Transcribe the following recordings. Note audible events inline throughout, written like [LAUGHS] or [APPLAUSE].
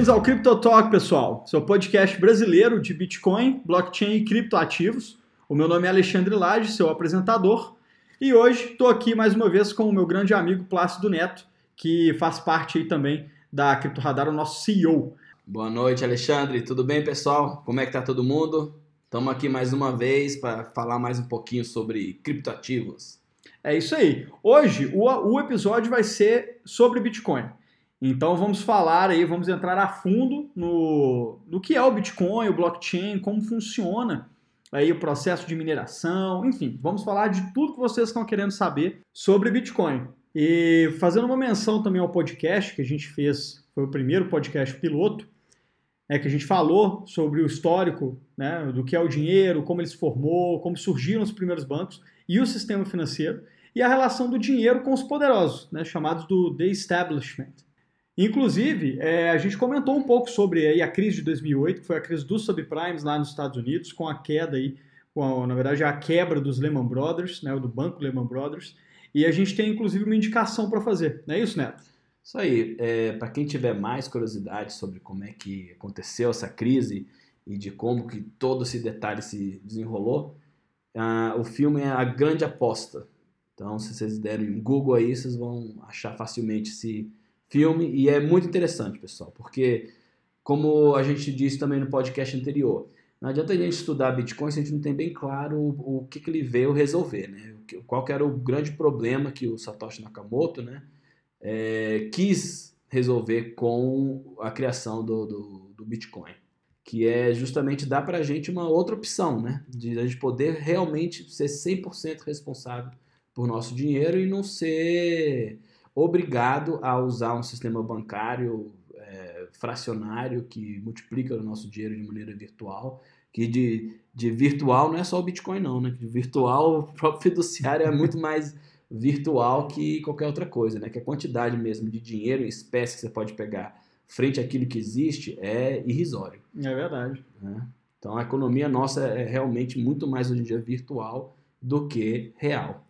Bem-vindos ao Crypto Talk, pessoal, seu podcast brasileiro de Bitcoin, blockchain e criptoativos. O meu nome é Alexandre Lage, seu apresentador, e hoje estou aqui mais uma vez com o meu grande amigo Plácido Neto, que faz parte aí também da Cripto Radar, o nosso CEO. Boa noite, Alexandre. Tudo bem, pessoal? Como é que tá todo mundo? Estamos aqui mais uma vez para falar mais um pouquinho sobre criptoativos. É isso aí. Hoje o, o episódio vai ser sobre Bitcoin. Então vamos falar aí, vamos entrar a fundo no, no que é o Bitcoin, o blockchain, como funciona aí o processo de mineração, enfim, vamos falar de tudo que vocês estão querendo saber sobre Bitcoin. E fazendo uma menção também ao podcast que a gente fez, foi o primeiro podcast piloto, é que a gente falou sobre o histórico né, do que é o dinheiro, como ele se formou, como surgiram os primeiros bancos e o sistema financeiro, e a relação do dinheiro com os poderosos, né, chamados do The Establishment. Inclusive, é, a gente comentou um pouco sobre aí, a crise de 2008, que foi a crise dos subprimes lá nos Estados Unidos, com a queda aí, com a, na verdade, a quebra dos Lehman Brothers, né, do banco Lehman Brothers, e a gente tem inclusive uma indicação para fazer, não é isso, Neto? Isso aí. É, para quem tiver mais curiosidade sobre como é que aconteceu essa crise e de como que todo esse detalhe se desenrolou, uh, o filme é A Grande Aposta. Então, se vocês derem um Google aí, vocês vão achar facilmente esse filme e é muito interessante, pessoal, porque como a gente disse também no podcast anterior, não adianta a gente estudar Bitcoin se a gente não tem bem claro o, o que, que ele veio resolver, né? Qual era o grande problema que o Satoshi Nakamoto, né, é, quis resolver com a criação do, do, do Bitcoin, que é justamente dar para a gente uma outra opção, né, de a gente poder realmente ser 100% responsável por nosso dinheiro e não ser obrigado a usar um sistema bancário é, fracionário que multiplica o nosso dinheiro de maneira virtual. Que de, de virtual não é só o Bitcoin, não, né? De virtual, o próprio fiduciário é muito mais virtual que qualquer outra coisa, né? Que a quantidade mesmo de dinheiro em espécie que você pode pegar frente àquilo que existe é irrisório. É verdade. Né? Então a economia nossa é realmente muito mais hoje em dia virtual do que real.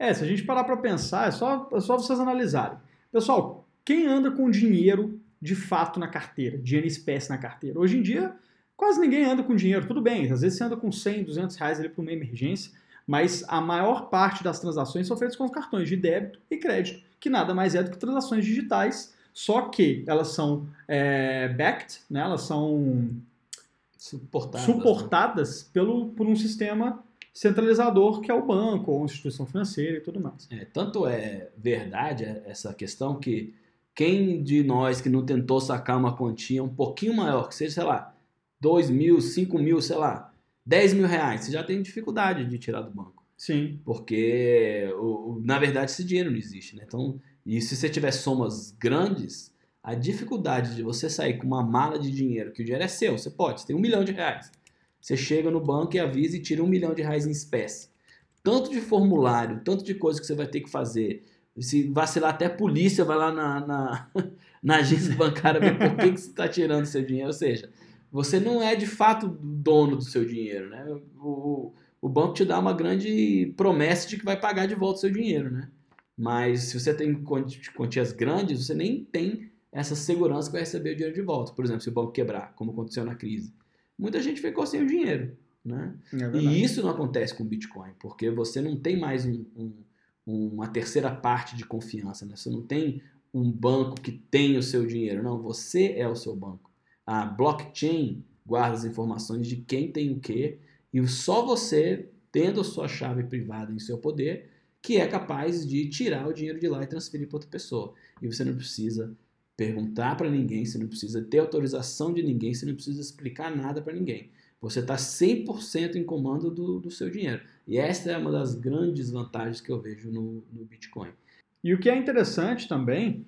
É, se a gente parar para pensar, é só, é só vocês analisarem. Pessoal, quem anda com dinheiro de fato na carteira, dinheiro em espécie na carteira? Hoje em dia, quase ninguém anda com dinheiro. Tudo bem, às vezes você anda com 100, 200 reais ali para uma emergência, mas a maior parte das transações são feitas com os cartões de débito e crédito, que nada mais é do que transações digitais, só que elas são é, backed, né? elas são suportadas, suportadas né? pelo, por um sistema centralizador que é o banco ou instituição financeira e tudo mais. É, tanto é verdade essa questão que quem de nós que não tentou sacar uma quantia um pouquinho maior, que seja, sei lá, 2 mil, 5 mil, sei lá, 10 mil reais, você já tem dificuldade de tirar do banco. Sim. Porque, na verdade, esse dinheiro não existe, né? Então, e se você tiver somas grandes, a dificuldade de você sair com uma mala de dinheiro, que o dinheiro é seu, você pode, você tem um milhão de reais. Você chega no banco e avisa e tira um milhão de reais em espécie. Tanto de formulário, tanto de coisa que você vai ter que fazer. Se vacilar até a polícia vai lá na, na, [LAUGHS] na agência bancária ver por que, que você está tirando seu dinheiro. Ou seja, você não é de fato dono do seu dinheiro. Né? O, o banco te dá uma grande promessa de que vai pagar de volta o seu dinheiro. Né? Mas se você tem quantias grandes, você nem tem essa segurança que vai receber o dinheiro de volta. Por exemplo, se o banco quebrar, como aconteceu na crise muita gente ficou sem o dinheiro. Né? É e isso não acontece com o Bitcoin, porque você não tem mais um, um, uma terceira parte de confiança. Né? Você não tem um banco que tem o seu dinheiro. Não, você é o seu banco. A blockchain guarda as informações de quem tem o quê e só você, tendo a sua chave privada em seu poder, que é capaz de tirar o dinheiro de lá e transferir para outra pessoa. E você não precisa perguntar para ninguém, você não precisa ter autorização de ninguém, você não precisa explicar nada para ninguém. Você está 100% em comando do, do, seu dinheiro. E essa é uma das grandes vantagens que eu vejo no, no Bitcoin. E o que é interessante também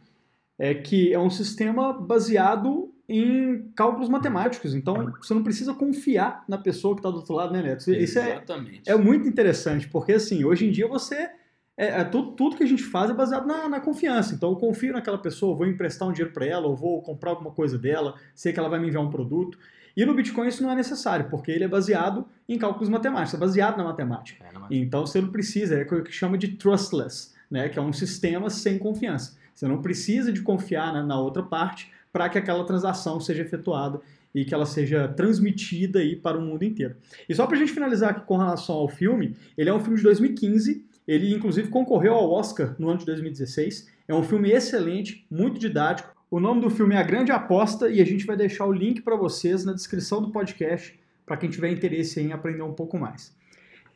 é que é um sistema baseado em cálculos matemáticos. Então, você não precisa confiar na pessoa que está do outro lado, né, Neto? Isso Exatamente. É, é muito interessante, porque assim, hoje em dia você é, é, tudo, tudo que a gente faz é baseado na, na, confiança. Então eu confio naquela pessoa, vou emprestar um dinheiro para ela, ou vou comprar alguma coisa dela, sei que ela vai me enviar um produto. E no Bitcoin isso não é necessário, porque ele é baseado em cálculos matemáticos, é baseado na matemática. É, na matemática. Então você não precisa, é o que chama de trustless, né, que é um sistema sem confiança. Você não precisa de confiar na, na outra parte para que aquela transação seja efetuada e que ela seja transmitida aí para o mundo inteiro. E só para a gente finalizar aqui com relação ao filme, ele é um filme de 2015, ele inclusive concorreu ao Oscar no ano de 2016. É um filme excelente, muito didático. O nome do filme é A Grande Aposta e a gente vai deixar o link para vocês na descrição do podcast para quem tiver interesse em aprender um pouco mais.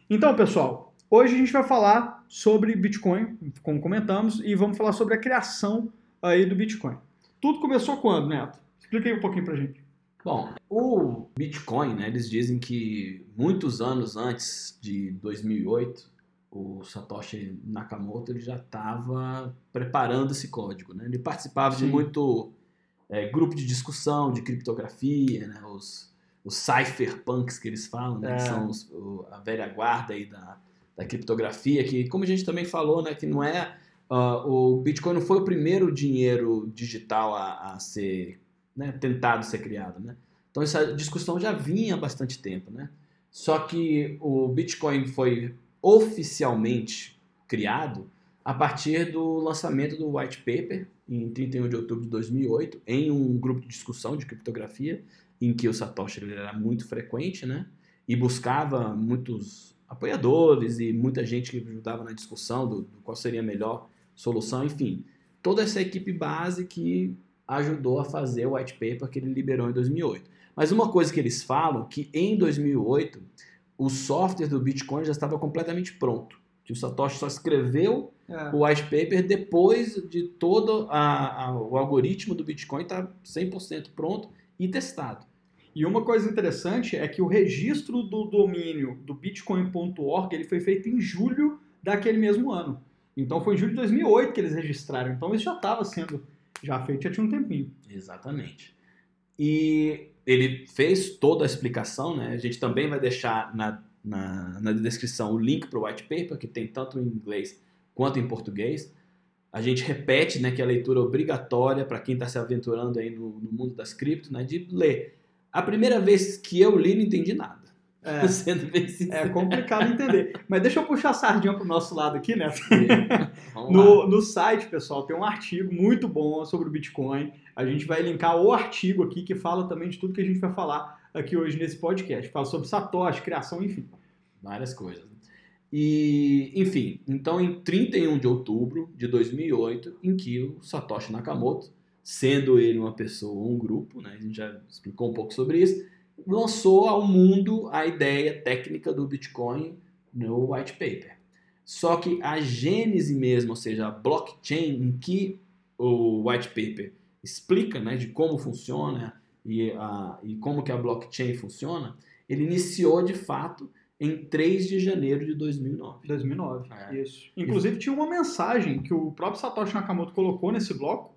Então, pessoal, hoje a gente vai falar sobre Bitcoin, como comentamos, e vamos falar sobre a criação aí do Bitcoin. Tudo começou quando, Neto? Explica aí um pouquinho pra gente. Bom, o Bitcoin, né, eles dizem que muitos anos antes de 2008, o Satoshi Nakamoto ele já estava preparando esse código. Né? Ele participava Sim. de muito é, grupo de discussão de criptografia, né? os, os cypherpunks que eles falam, né? É. que são os, o, a velha guarda aí da, da criptografia, que como a gente também falou, né, que não é uh, o Bitcoin não foi o primeiro dinheiro digital a, a ser né, tentado ser criado, né? Então essa discussão já vinha há bastante tempo, né? Só que o Bitcoin foi oficialmente criado a partir do lançamento do white paper em 31 de outubro de 2008 em um grupo de discussão de criptografia em que o Satoshi era muito frequente, né? E buscava muitos apoiadores e muita gente que ajudava na discussão do, do qual seria a melhor solução, enfim, toda essa equipe base que ajudou a fazer o white paper que ele liberou em 2008. Mas uma coisa que eles falam que em 2008 o software do Bitcoin já estava completamente pronto. Que o Satoshi só escreveu é. o white paper depois de todo a, a, o algoritmo do Bitcoin estar tá 100% pronto e testado. E uma coisa interessante é que o registro do domínio do bitcoin.org ele foi feito em julho daquele mesmo ano. Então foi em julho de 2008 que eles registraram. Então isso já estava sendo já feito, já tinha um tempinho. Exatamente. E ele fez toda a explicação, né? A gente também vai deixar na, na, na descrição o link para o white paper, que tem tanto em inglês quanto em português. A gente repete né, que a leitura é obrigatória para quem está se aventurando aí no, no, mundo das cripto, né, de ler. A primeira vez que eu li, não entendi nada. É, [LAUGHS] Sendo bem é complicado entender. Mas deixa eu puxar a sardinha para o nosso lado aqui, né? [LAUGHS] no, no site, pessoal, tem um artigo muito bom sobre o Bitcoin. A gente vai linkar o artigo aqui que fala também de tudo que a gente vai falar aqui hoje nesse podcast. Fala sobre Satoshi, criação, enfim. Várias coisas. E, enfim, então em 31 de outubro de 2008, em que o Satoshi Nakamoto, sendo ele uma pessoa, um grupo, né, a gente já explicou um pouco sobre isso, lançou ao mundo a ideia técnica do Bitcoin no white paper. Só que a gênese mesmo, ou seja, a blockchain em que o white paper explica né, de como funciona e, a, e como que a blockchain funciona, ele iniciou de fato em 3 de janeiro de 2009. 2009, é. isso. Inclusive tinha uma mensagem que o próprio Satoshi Nakamoto colocou nesse bloco,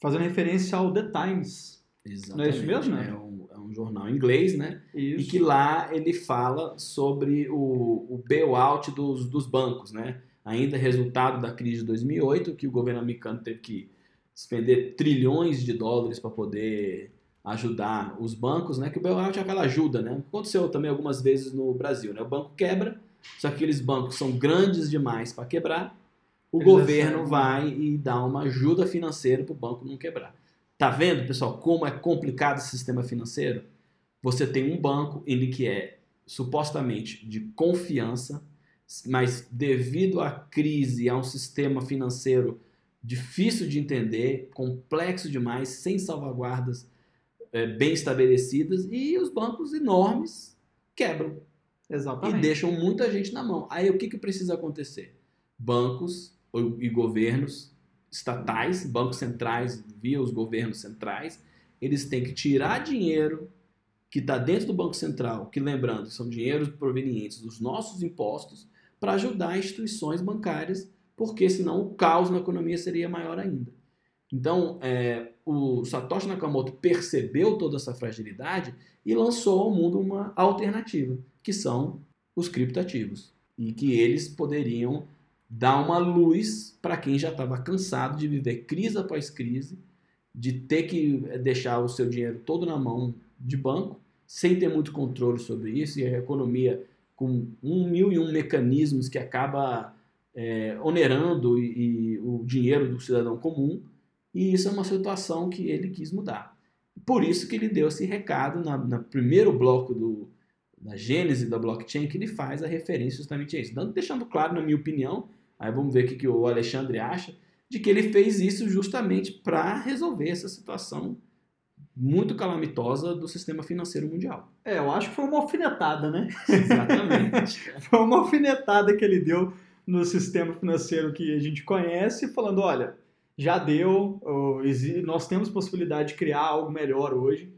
fazendo referência ao The Times. Exatamente. Não é isso mesmo, né? É um, é um jornal inglês, né? Isso. E que lá ele fala sobre o, o bailout dos, dos bancos, né? Ainda resultado da crise de 2008, que o governo americano teve que despender trilhões de dólares para poder ajudar os bancos, né? Que o bailout é aquela ajuda, né? Aconteceu também algumas vezes no Brasil, né? O banco quebra, só que aqueles bancos são grandes demais para quebrar, o Eles governo vai e dá uma ajuda financeira para o banco não quebrar. Tá vendo, pessoal, como é complicado esse sistema financeiro? Você tem um banco ele que é supostamente de confiança, mas devido à crise, a um sistema financeiro difícil de entender, complexo demais, sem salvaguardas é, bem estabelecidas e os bancos enormes quebram. Exatamente. E deixam muita gente na mão. Aí o que, que precisa acontecer? Bancos e governos estatais, bancos centrais via os governos centrais, eles têm que tirar dinheiro que está dentro do Banco Central, que lembrando, são dinheiros provenientes dos nossos impostos, para ajudar instituições bancárias porque senão o caos na economia seria maior ainda. Então, é, o Satoshi Nakamoto percebeu toda essa fragilidade e lançou ao mundo uma alternativa, que são os criptativos, e que eles poderiam dar uma luz para quem já estava cansado de viver crise após crise, de ter que deixar o seu dinheiro todo na mão de banco, sem ter muito controle sobre isso, e a economia com um mil e um mecanismos que acaba é, onerando e, e, o dinheiro do cidadão comum E isso é uma situação que ele quis mudar. Por isso que ele deu esse recado no primeiro bloco do, da gênese da blockchain, que ele faz a referência justamente a isso. Deixando claro, na minha opinião, aí vamos ver o que, o Alexandre acha, de que ele fez isso justamente para resolver essa situação muito calamitosa do sistema financeiro mundial. É, eu acho que foi uma alfinetada, né? Exatamente. [LAUGHS] foi uma alfinetada que ele deu no sistema financeiro que a gente conhece, falando, olha, já deu, nós temos possibilidade de criar algo melhor hoje,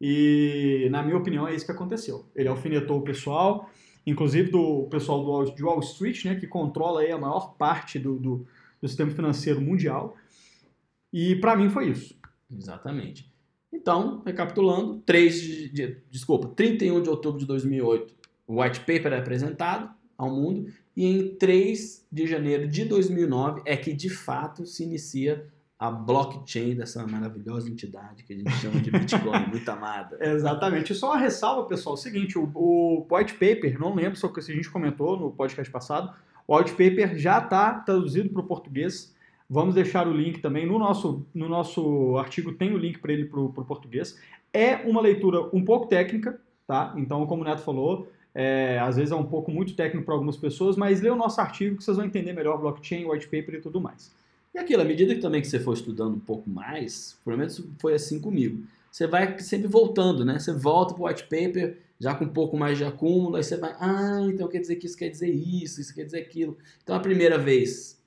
e na minha opinião é isso que aconteceu. Ele alfinetou o pessoal, inclusive do pessoal do de Wall Street, né, que controla aí a maior parte do, do, do sistema financeiro mundial, e para mim foi isso. Exatamente. Então, recapitulando, 3 de, de, desculpa, 31 de outubro de 2008, o white paper é apresentado ao mundo e em 3 de janeiro de 2009 é que de fato se inicia a blockchain dessa maravilhosa entidade que a gente chama de Bitcoin, muito amada. [LAUGHS] Exatamente. E só uma ressalva, pessoal, é o seguinte, o, o white paper, não lembro se a gente comentou no podcast passado, o white paper já está traduzido para o português, Vamos deixar o link também no nosso, no nosso artigo, tem o link para ele para o português. É uma leitura um pouco técnica, tá? Então, como o Neto falou, é, às vezes é um pouco muito técnico para algumas pessoas, mas lê o nosso artigo que vocês vão entender melhor blockchain, white paper e tudo mais. E aquilo, à medida que também que você for estudando um pouco mais, pelo menos foi assim comigo, você vai sempre voltando, né? Você volta para o white paper já com um pouco mais de acúmulo, aí você vai, ah, então quer dizer que isso quer dizer isso, isso quer dizer aquilo. Então a primeira vez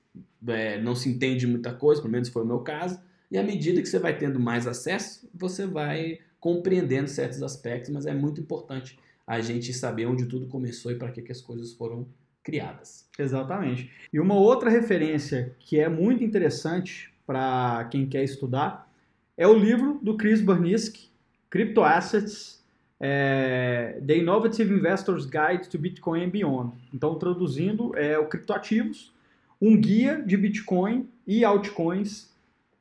é, não se entende muita coisa, pelo menos foi o meu caso, e à medida que você vai tendo mais acesso, você vai compreendendo certos aspectos, mas é muito importante a gente saber onde tudo começou e para que, que as coisas foram criadas. Exatamente. E uma outra referência que é muito interessante para quem quer estudar é o livro do Chris Burnisk, Crypto Assets, é, The Innovative Investor's Guide to Bitcoin and Beyond. Então, traduzindo, é o criptoativos, um guia de Bitcoin e altcoins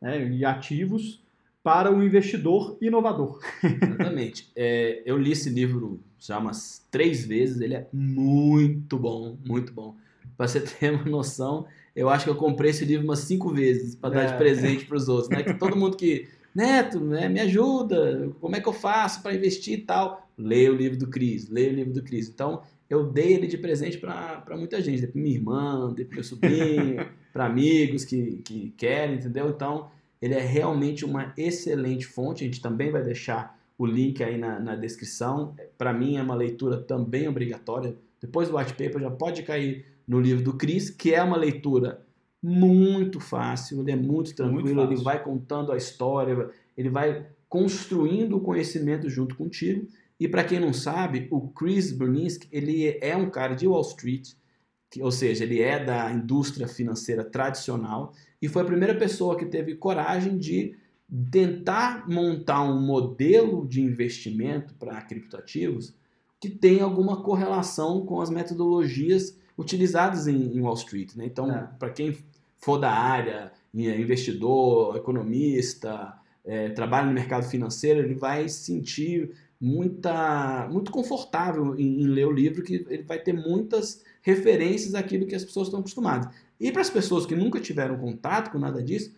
né, e ativos para o investidor inovador. [LAUGHS] Exatamente. É, eu li esse livro já umas três vezes, ele é muito bom, muito bom. Para você [LAUGHS] ter uma noção, eu acho que eu comprei esse livro umas cinco vezes para dar de é. presente para os outros. Né? Que [LAUGHS] todo mundo que, Neto, né, me ajuda, como é que eu faço para investir e tal? Leia o livro do Cris, leia o livro do Cris. Então, eu dei ele de presente para muita gente, para minha irmã, dei para meu sobrinho, para amigos que, que querem, entendeu? Então, ele é realmente uma excelente fonte. A gente também vai deixar o link aí na, na descrição. Para mim, é uma leitura também obrigatória. Depois do white paper, já pode cair no livro do Chris, que é uma leitura muito fácil, ele é muito tranquilo, muito ele vai contando a história, ele vai construindo o conhecimento junto contigo. E para quem não sabe, o Chris Burnisk, ele é um cara de Wall Street, ou seja, ele é da indústria financeira tradicional e foi a primeira pessoa que teve coragem de tentar montar um modelo de investimento para criptoativos que tem alguma correlação com as metodologias utilizadas em, em Wall Street. Né? Então, é. para quem for da área, é investidor, economista, é, trabalha no mercado financeiro, ele vai sentir muita, muito confortável em, em, ler o livro, que ele vai ter muitas referências àquilo que as pessoas estão acostumadas. E para as pessoas que nunca tiveram contato com nada disso,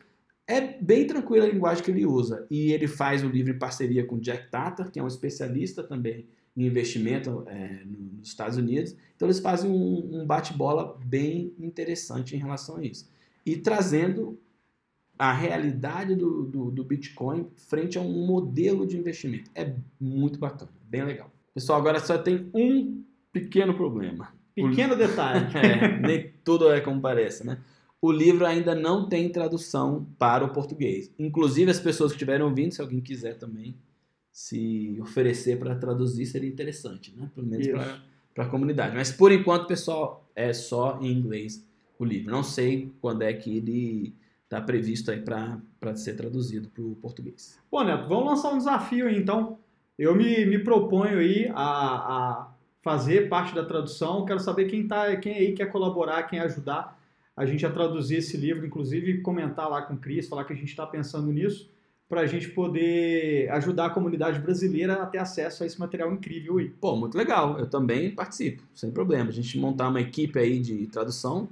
é bem tranquila a linguagem que ele usa. E ele faz o livro em parceria com Jack Tatar, que é um especialista também em investimento é, nos Estados Unidos. Então eles fazem um, um bate-bola bem interessante em relação a isso. E trazendo a realidade do, do, do, Bitcoin frente a um modelo de investimento. É muito bacana, bem legal. Pessoal, agora só tem um pequeno problema. Pequeno o... detalhe. [LAUGHS] é, nem tudo é como parece, né? O livro ainda não tem tradução para o português. Inclusive, as pessoas que estiverem ouvindo, se alguém quiser também se oferecer para traduzir, seria interessante, né? Pelo menos para a comunidade. Mas, por enquanto, pessoal, é só em inglês o livro. Não sei quando é que ele está previsto aí para ser traduzido para o português. Bom, Neto, vamos lançar um desafio aí, então. Eu me, me proponho aí a, a fazer parte da tradução. Quero saber quem, tá, quem aí quer colaborar, quem ajudar a gente a traduzir esse livro, inclusive comentar lá com o Cris, falar que a gente está pensando nisso, para a gente poder ajudar a comunidade brasileira a ter acesso a esse material incrível aí. Pô, muito legal. Eu também participo, sem problema. A gente montar uma equipe aí de tradução,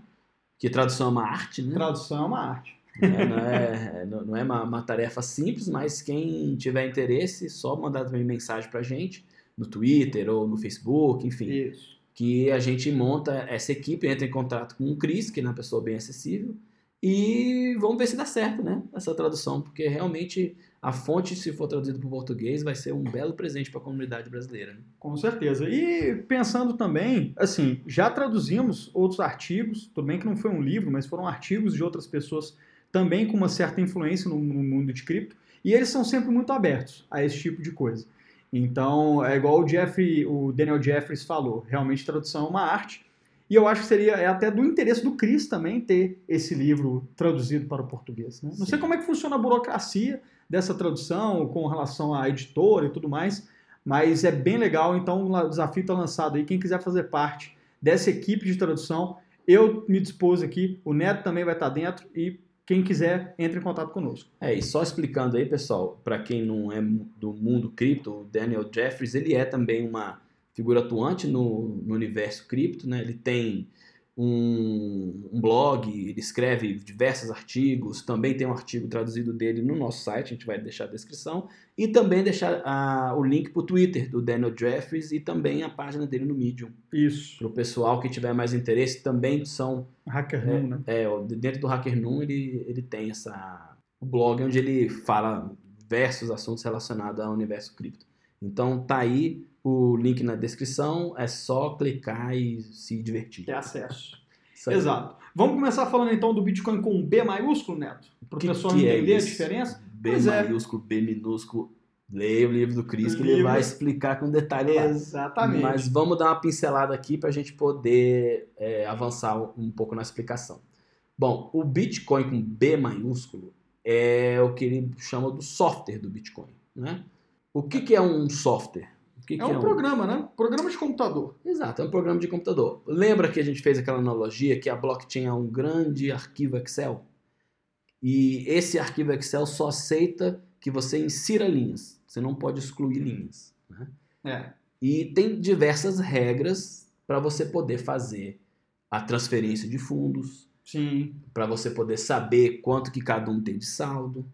que tradução é uma arte, né? Tradução é uma arte. É, não, é, não- não é uma, uma tarefa simples, mas quem tiver interesse, só mandar também mensagem pra gente no Twitter ou no Facebook, enfim. Isso. que a gente monta essa equipe, entra em contato com o Cris, que é uma pessoa bem acessível, e vamos ver se dá certo, né? Essa tradução, porque realmente a fonte, se for traduzida para o português, vai ser um belo presente para a comunidade brasileira. Né? Com certeza. E pensando também, assim, já traduzimos outros artigos, tudo bem que não foi um livro, mas foram artigos de outras pessoas também com uma certa influência no, no mundo de cripto, e eles são sempre muito abertos a esse tipo de coisa. Então, é igual o Jeffrey, o Daniel Jeffries falou, realmente tradução é uma arte. E eu acho que seria é até do interesse do Chris também ter esse livro traduzido para o português. Né? Não sei como é que funciona a burocracia dessa tradução com relação à editora e tudo mais, mas é bem legal. Então, o desafio está lançado aí. Quem quiser fazer parte dessa equipe de tradução, eu me dispus aqui. O Neto também vai estar dentro e quem quiser, entre em contato conosco. É, e só explicando aí, pessoal, para quem não é do mundo cripto, o Daniel Jeffries, ele é também uma figura atuante no, no universo cripto, né? Ele tem um, um blog, ele escreve diversos artigos, também tem um artigo traduzido dele no nosso site, a gente vai deixar a descrição, e também deixar ah, o link para o Twitter do Daniel Jeffries e também a página dele no Medium. Isso. Para o pessoal que tiver mais interesse, também são Hacker Room, né? é, ó, dentro do Hacker Noon ele, ele tem essa o blog onde ele fala diversos assuntos relacionados ao universo cripto. Então tá aí o link na descrição, é só clicar e se divertir. Ter acesso. Exato. Vamos começar falando então do Bitcoin com B maiúsculo, Neto? Para o pessoal é entender a isso? diferença. B Pois é. maiúsculo, B minúsculo. Leia o livro do Chris que ele vai explicar com detalhe lá. Exatamente. Mas vamos dar uma pincelada aqui para a gente poder é, avançar um pouco na explicação. Bom, o Bitcoin com B maiúsculo é o que ele chama do software do Bitcoin. Né? O que, que é um software? Que É que um programa, né? Programa de computador. Exato, é um programa de computador. Lembra que a gente fez aquela analogia que a blockchain é um grande arquivo Excel? E esse arquivo Excel só aceita que você insira linhas. Você não pode excluir linhas. Né? É. E tem diversas regras para você poder fazer a transferência de fundos, Sim. para você poder saber quanto que cada um tem de saldo,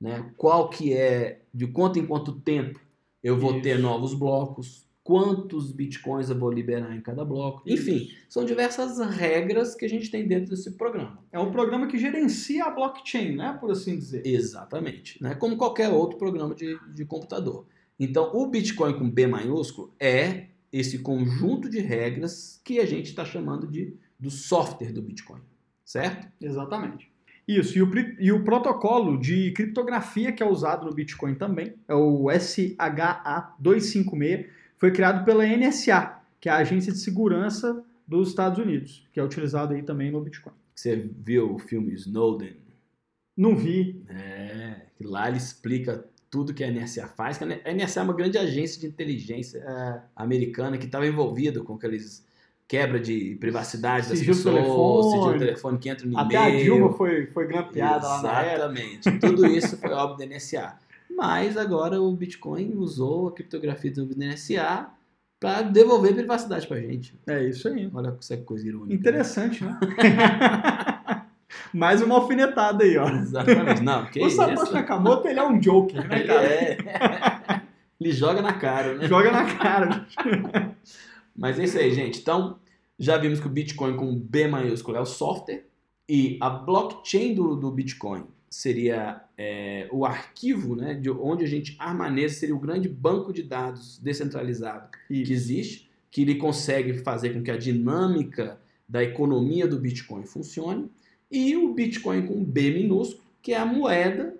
né? Qual que é, de quanto em quanto tempo eu vou Isso. ter novos blocos, quantos bitcoins eu vou liberar em cada bloco. Enfim, são diversas regras que a gente tem dentro desse programa. É um programa que gerencia a blockchain, né? Por assim dizer. Exatamente, né? Como qualquer outro programa de, de computador. Então, o Bitcoin com B maiúsculo é esse conjunto de regras que a gente está chamando de do software do Bitcoin, certo? Exatamente. Isso, e o, e o protocolo de criptografia que é usado no Bitcoin também, é o SHA-256, foi criado pela NSA, que é a Agência de Segurança dos Estados Unidos, que é utilizado aí também no Bitcoin. Você viu o filme Snowden? Não vi, É, lá ele explica tudo que a NSA faz. A NSA é uma grande agência de inteligência é, americana que estava envolvida com aqueles quebra de privacidade das Sigilo pessoas, sigilo telefone que entra no até a e-mail. Dilma foi, foi grampeada lá na. Exatamente. Tudo isso foi obra da NSA. Mas agora o Bitcoin usou a criptografia do NSA para devolver privacidade pra gente. É isso aí. Olha essa coisa irônica. né? Interessante, né? [LAUGHS] Mais uma alfinetada aí, ó. Exatamente. Não, que o? Satoshi Nakamoto, ele é um joker, né, Ele [LAUGHS] cara? é. Ele joga na cara, né? Joga na cara. Mas é isso aí, gente. Então, já vimos que o Bitcoin com B maiúsculo é o software e a blockchain do, do Bitcoin seria é, o arquivo né, de onde a gente armazenaria, seria o grande banco de dados descentralizado que Isso. existe, que ele consegue fazer com que a dinâmica da economia do Bitcoin funcione, e o Bitcoin com B minúsculo, que é a moeda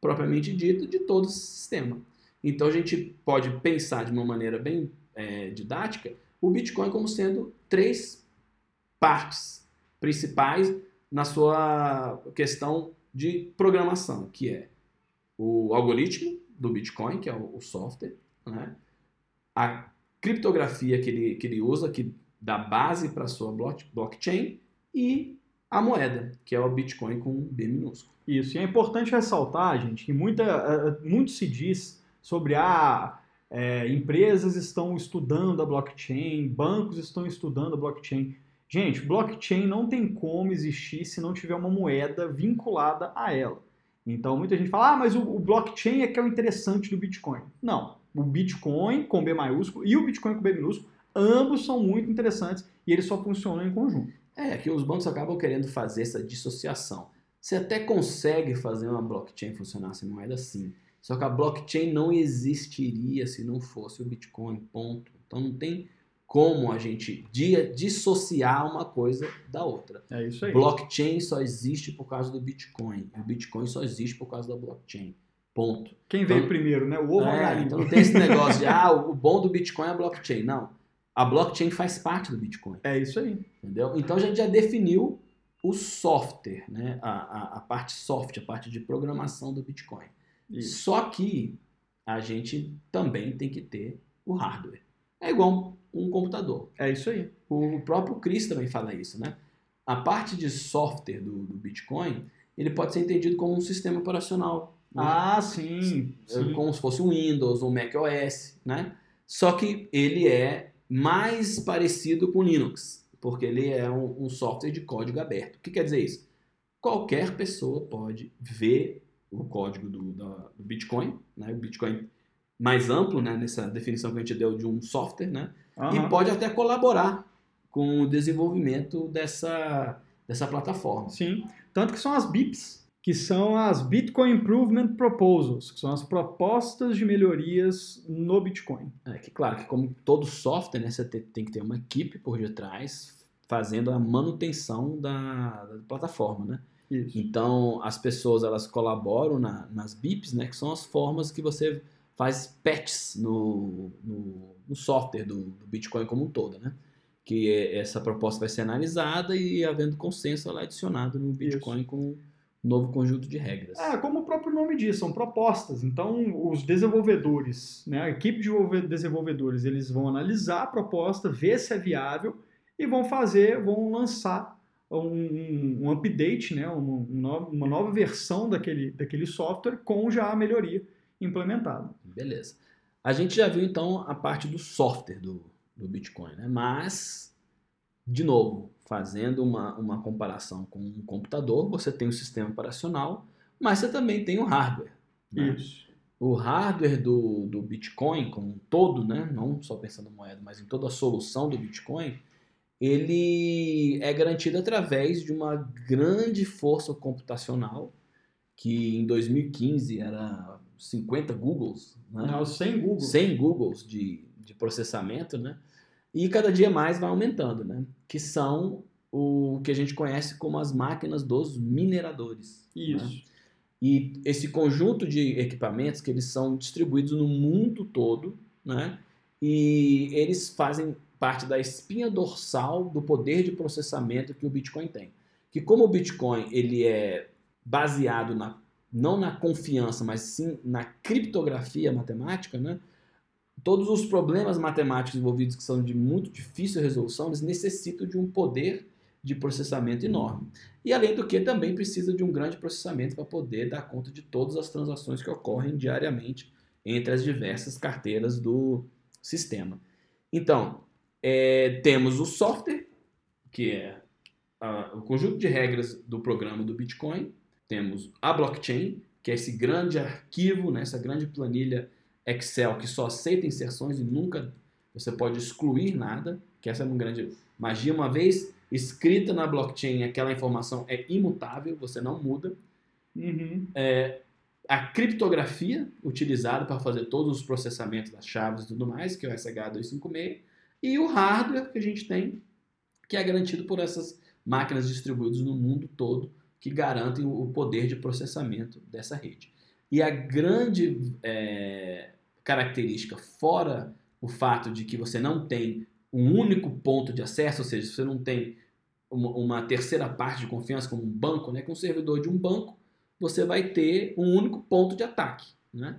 propriamente dita de todo o sistema. Então a gente pode pensar de uma maneira bem é, didática o Bitcoin como sendo três partes principais na sua questão de programação, que é o algoritmo do Bitcoin, que é o, o software, né? a criptografia que ele, que ele usa, que dá base para a sua block- blockchain, e a moeda, que é o Bitcoin com B minúsculo. Isso, e é importante ressaltar, gente, que muita, eh, muito se diz sobre a empresas estão estudando a blockchain, bancos estão estudando a blockchain. Gente, blockchain não tem como existir se não tiver uma moeda vinculada a ela. Então muita gente fala, ah, mas o, o blockchain é que é o interessante do Bitcoin. Não. O Bitcoin com B maiúsculo e o Bitcoin com B minúsculo, ambos são muito interessantes e eles só funcionam em conjunto. É, que os bancos acabam querendo fazer essa dissociação. Você até consegue fazer uma blockchain funcionar sem moeda sim. Só que a blockchain não existiria se não fosse o Bitcoin, ponto. Então não tem como a gente dissociar uma coisa da outra. É isso aí. Blockchain só existe por causa do Bitcoin. O Bitcoin só existe por causa da blockchain. Ponto. Quem veio então, primeiro, né? O ovo é, galinha? Então não tem esse [LAUGHS] negócio de, ah, o bom do Bitcoin é a blockchain. Não. A blockchain faz parte do Bitcoin. É isso aí. Entendeu? Então a gente já definiu o software, né? a, a, a parte software, a parte de programação do Bitcoin. Isso. Só que a gente também tem que ter o hardware. É igual um computador. É isso aí. O próprio Chris também fala isso, né? A parte de software do, do Bitcoin, ele pode ser entendido como um sistema operacional. Né? Ah, sim, sim. Como se fosse um Windows, um Mac OS, né? Só que ele é mais parecido com Linux, porque ele é um, um software de código aberto. O que quer dizer isso? Qualquer pessoa pode ver o código do, da, do Bitcoin, né? O Bitcoin mais amplo, né? Nessa definição que a gente deu de um software, né? Uhum. E pode até colaborar com o desenvolvimento dessa, dessa plataforma. Sim, tanto que são as BIPs, que são as Bitcoin Improvement Proposals, que são as propostas de melhorias no Bitcoin. É que claro que como todo software, né, você tem que ter uma equipe por detrás fazendo a manutenção da, da plataforma, né? Isso. Então, as pessoas elas colaboram na, nas BIPs, né, que são as formas que você faz patches no, no, no software do, do, Bitcoin como um todo, né? Que é, essa proposta vai ser analisada e, havendo consenso, ela é adicionada no Bitcoin Isso. com um novo conjunto de regras. É, como o próprio nome diz, são propostas. Então, os desenvolvedores, né, a equipe de desenvolvedores, eles vão analisar a proposta, ver se é viável e vão fazer, vão lançar um, um update, né, uma, uma nova versão daquele, daquele software com já a melhoria implementada. Beleza. A gente já viu então a parte do software do, do Bitcoin, né? mas, de novo, fazendo uma, uma comparação com um computador, você tem o sistema operacional, mas você também tem o hardware. Né? Isso. O hardware do, do Bitcoin como um todo, né? não só pensando em moeda, mas em toda a solução do Bitcoin, ele é garantido através de uma grande força computacional, que em 2015 era 50 Googles. Né? Não, 100 Googles. 100 Googles de, de processamento, né? E cada dia mais vai aumentando, né? Que são o que a gente conhece como as máquinas dos mineradores. Né? Isso. Né? E esse conjunto de equipamentos que eles são distribuídos no mundo todo, né? E eles fazem parte da espinha dorsal do poder de processamento que o Bitcoin tem. Que como o Bitcoin ele é baseado na, não na confiança, mas sim na criptografia matemática, né? todos os problemas matemáticos envolvidos que são de muito difícil resolução, eles necessitam de um poder de processamento enorme. E além do que também precisa de um grande processamento para poder dar conta de todas as transações que ocorrem diariamente entre as diversas carteiras do sistema. Então, é, temos o software, que é a, o conjunto de regras do programa do Bitcoin. Temos a blockchain, que é esse grande arquivo, né, essa grande planilha Excel que só aceita inserções e nunca você pode excluir nada, que essa é uma grande magia. Uma vez escrita na blockchain, aquela informação é imutável, você não muda. Uhum. É, a criptografia utilizada para fazer todos os processamentos das chaves e tudo mais, que é o SH256, e o hardware que a gente tem, que é garantido por essas máquinas distribuídas no mundo todo, que garantem o poder de processamento dessa rede. E a grande é, característica, fora o fato de que você não tem um único ponto de acesso, ou seja, você não tem uma, uma terceira parte de confiança como um banco, né, com um servidor de um banco, você vai ter um único ponto de ataque. Né?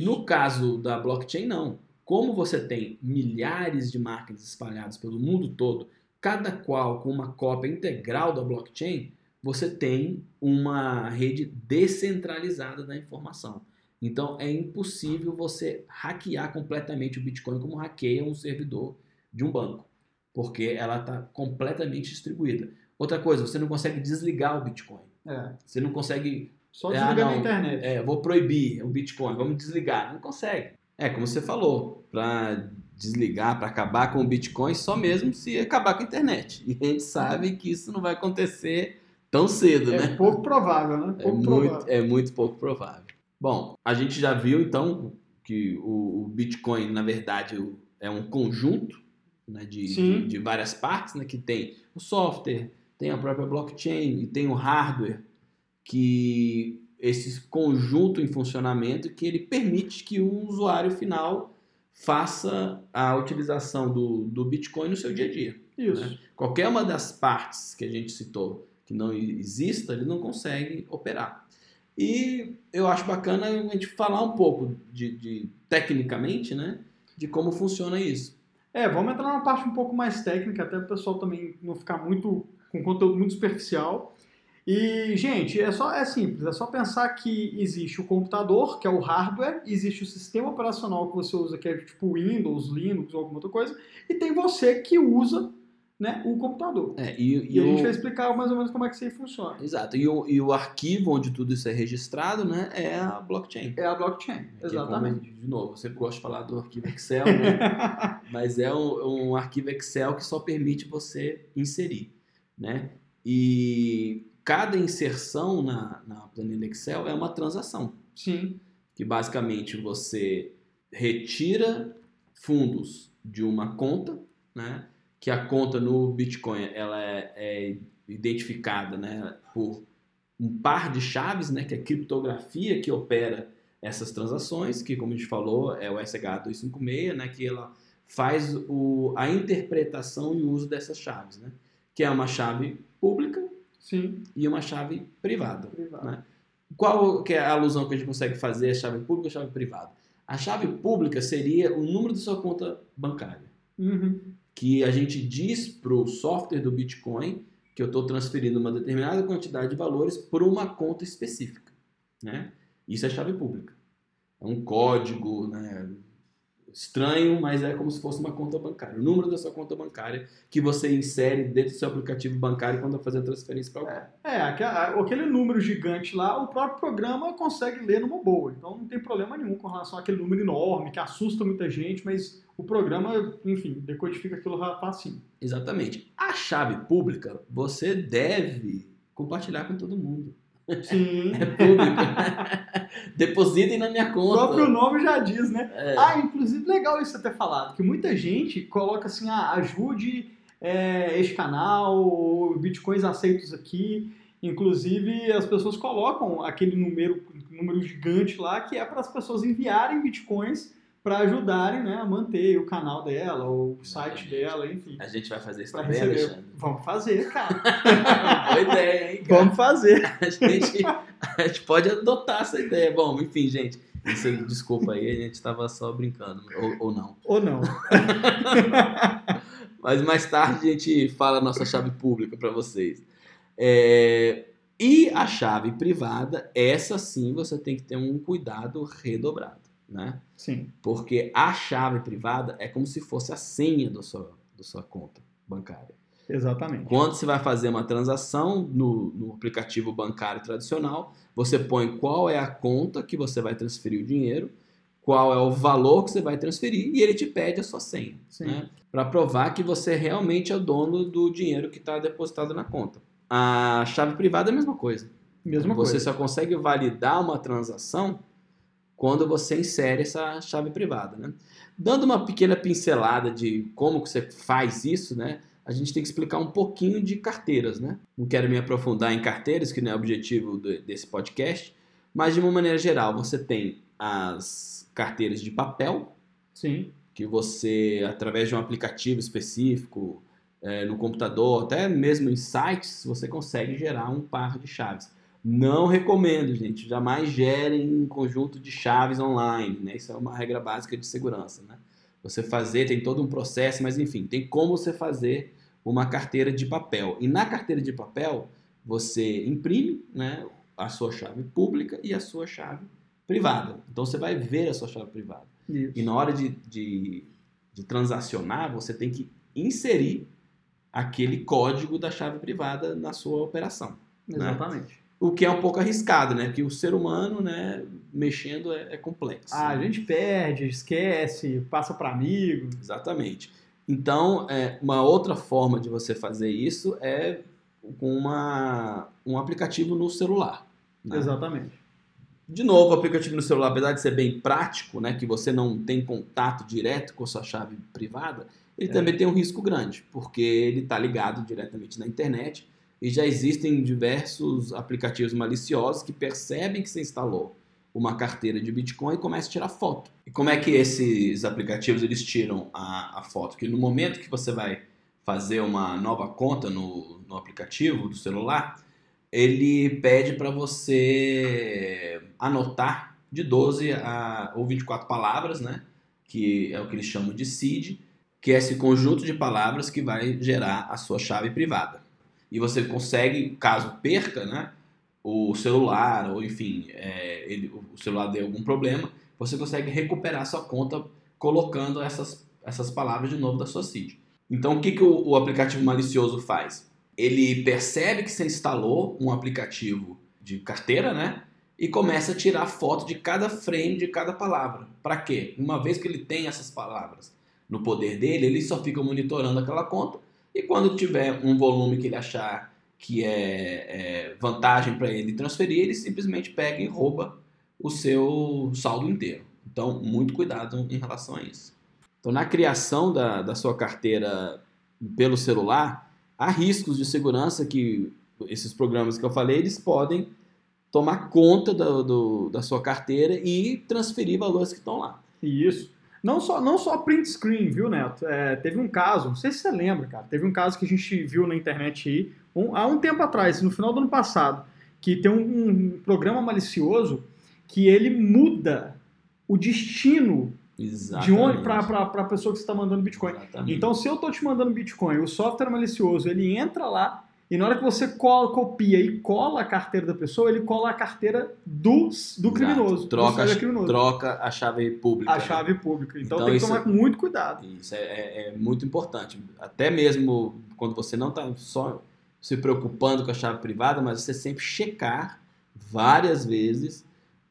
No caso da blockchain, não. Como você tem milhares de máquinas espalhadas pelo mundo todo, cada qual com uma cópia integral da blockchain, você tem uma rede descentralizada da informação. Então é impossível você hackear completamente o Bitcoin como hackeia um servidor de um banco. porque ela está completamente distribuída. Outra coisa, você não consegue desligar o Bitcoin. É. Você não consegue. Só É, desligar ah, na não. internet. É, vou proibir o Bitcoin, vamos desligar. Não consegue. É, como você falou, para desligar, para acabar com o Bitcoin, só mesmo se acabar com a internet. [LAUGHS] E a gente sabe que isso não vai acontecer tão cedo, É, né? pouco provável, né? É Pouco muito, provável. é muito pouco provável. Bom, a gente já viu então que o, o Bitcoin, na verdade, é um conjunto né, de, de, de várias partes, né, que tem o software, tem a própria blockchain e tem o hardware, que esse conjunto em funcionamento que ele permite que o usuário final faça a utilização do, do Bitcoin no seu dia a dia. Isso. né? Qualquer uma das partes que a gente citou que não exista, ele não consegue operar. E eu acho bacana a gente falar um pouco de, de tecnicamente, né, de como funciona isso. É, vamos entrar numa parte um pouco mais técnica, até o pessoal também não ficar muito com conteúdo muito superficial. E, gente, é só é simples, é só pensar que existe o computador, que é o hardware, existe o sistema operacional que você usa, que é tipo Windows, Linux ou alguma outra coisa, e tem você que usa né, o computador. É, e, E, a o- gente vai explicar mais ou menos como é que isso aí funciona. Exato. E o, e o arquivo onde tudo isso é registrado, né, é a blockchain. É a blockchain, Que é exatamente. como, de novo, eu sempre gosto de falar do arquivo Excel, né? [LAUGHS] mas é um, um arquivo Excel que só permite você inserir, né? E cada inserção na, na planilha Excel é uma transação, Sim, que basicamente você retira fundos de uma conta, né? Que a conta no Bitcoin ela é, é identificada, né? Por um par de chaves, né? Que é a criptografia que opera essas transações, que como a gente falou é o SH256, né? Que ela faz o, a interpretação e o uso dessas chaves, né? Que é uma chave pública sim, e uma chave privada. privado. Né? Qual que é a alusão que a gente consegue fazer a chave pública e a chave privada? A chave pública seria o número da sua conta bancária, Uhum. que a gente diz para o software do Bitcoin que eu estou transferindo uma determinada quantidade de valores por uma conta específica. Né? Isso é chave pública. É um código né, estranho, mas é como se fosse uma conta bancária. O número da sua conta bancária que você insere dentro do seu aplicativo bancário quando fazer a transferência para alguém. É, aque- a- aquele número gigante lá, o próprio programa consegue ler numa boa. Então não tem problema nenhum com relação àquele número enorme que assusta muita gente, mas o programa, enfim, decodifica aquilo facinho. Exatamente. A chave pública você deve compartilhar com todo mundo. Sim. [LAUGHS] É pública. [LAUGHS] Depositem na minha O conta. próprio nome já diz, né? É, Ah, inclusive legal isso ter falado, que muita gente coloca assim, ah, ajude é, este canal, ou bitcoins aceitos aqui. Inclusive, as pessoas colocam aquele número, número gigante lá, que é para as pessoas enviarem bitcoins para ajudarem né, a manter o canal dela, ou o site dela, enfim. a gente vai fazer isso também, receber. Alexandre. Vamos fazer, cara. [LAUGHS] Boa ideia, hein, cara? Vamos fazer. [LAUGHS] A gente, a gente pode adotar essa ideia. Bom, enfim, gente. Isso, desculpa aí, a gente estava só brincando. Ou, ou não. Ou não. [LAUGHS] Mas mais tarde a gente fala a nossa chave pública para vocês. É, E a chave privada, essa sim você tem que ter um cuidado redobrado, né? Sim. Porque a chave privada é como se fosse a senha da sua, da sua conta bancária. Exatamente. Quando você vai fazer uma transação no, no aplicativo bancário tradicional, você põe qual é a conta que você vai transferir o dinheiro, qual é o valor que você vai transferir e ele te pede a sua senha, né? Para provar que você realmente é o dono do dinheiro que está depositado na conta. A chave privada é a mesma coisa. Mesma você coisa. só consegue validar uma transação quando você insere essa chave privada, né? Dando uma pequena pincelada de como que você faz isso, né? A gente tem que explicar um pouquinho de carteiras, né? Não quero me aprofundar em carteiras, que não é o objetivo desse podcast, mas de uma maneira geral, você tem as carteiras de papel, Sim. que você, através de um aplicativo específico, é, no computador, até mesmo em sites, você consegue gerar um par de chaves. Não recomendo, gente, jamais gerem um conjunto de chaves online, né? Isso é uma regra básica de segurança, né? Você fazer, tem todo um processo, mas enfim, tem como você fazer uma carteira de papel. E na carteira de papel, você imprime, né, a sua chave pública e a sua chave privada. Então você vai ver a sua chave privada. Isso. E na hora de, de, de transacionar, você tem que inserir aquele código da chave privada na sua operação. Né? O que é um pouco arriscado, né? Porque o ser humano, né, mexendo é, é complexo. Ah, a gente perde, esquece, passa para amigo. Exatamente. Então, é, uma outra forma de você fazer isso é com uma, um aplicativo no celular. Né? Exatamente. De novo, o aplicativo no celular, apesar de ser bem prático, né, que você não tem contato direto com a sua chave privada, ele É. também tem um risco grande, porque ele está ligado diretamente na internet e já existem diversos aplicativos maliciosos que percebem que você instalou uma carteira de Bitcoin e começam a tirar foto. E como é que esses aplicativos eles tiram a, a foto? Que no momento que você vai fazer uma nova conta no, no aplicativo do celular, ele pede para você anotar de 12 a, ou 24 palavras, né? Que é o que eles chamam de seed, que é esse conjunto de palavras que vai gerar a sua chave privada. E você consegue, caso perca, né? O celular, ou enfim, é, ele, o celular deu algum problema, você consegue recuperar sua conta colocando essas, essas palavras de novo da sua seed. Então, o que, que o, o aplicativo malicioso faz? Ele percebe que você instalou um aplicativo de carteira, né? E começa a tirar foto de cada frame de cada palavra. Para quê? Uma vez que ele tem essas palavras no poder dele, ele só fica monitorando aquela conta e quando tiver um volume que ele achar que é, é vantagem para ele transferir, ele simplesmente pega e rouba o seu saldo inteiro. Então, muito cuidado em relação a isso. Então, na criação da, da sua carteira pelo celular, há riscos de segurança que esses programas que eu falei, eles podem tomar conta do, do, da sua carteira e transferir valores que estão lá. Isso. Não só, não só print screen, viu, Neto? É, teve um caso, não sei se você lembra, cara, teve um caso que a gente viu na internet aí, um- há um tempo atrás, no final do ano passado, que tem um, um programa malicioso que ele muda o destino Exatamente. de onde para a pessoa que você está mandando Bitcoin. Exatamente. Então, se eu estou te mandando Bitcoin, o software malicioso, ele entra lá e na hora que você cola, copia e cola a carteira da pessoa, ele cola a carteira do, do criminoso. Troca, do cybercriminoso. troca a chave pública. a né? chave pública. Então, Então, tem que tomar muito cuidado. Isso é, é- é muito importante. Até mesmo quando você não está só se preocupando com a chave privada, mas você sempre checar várias vezes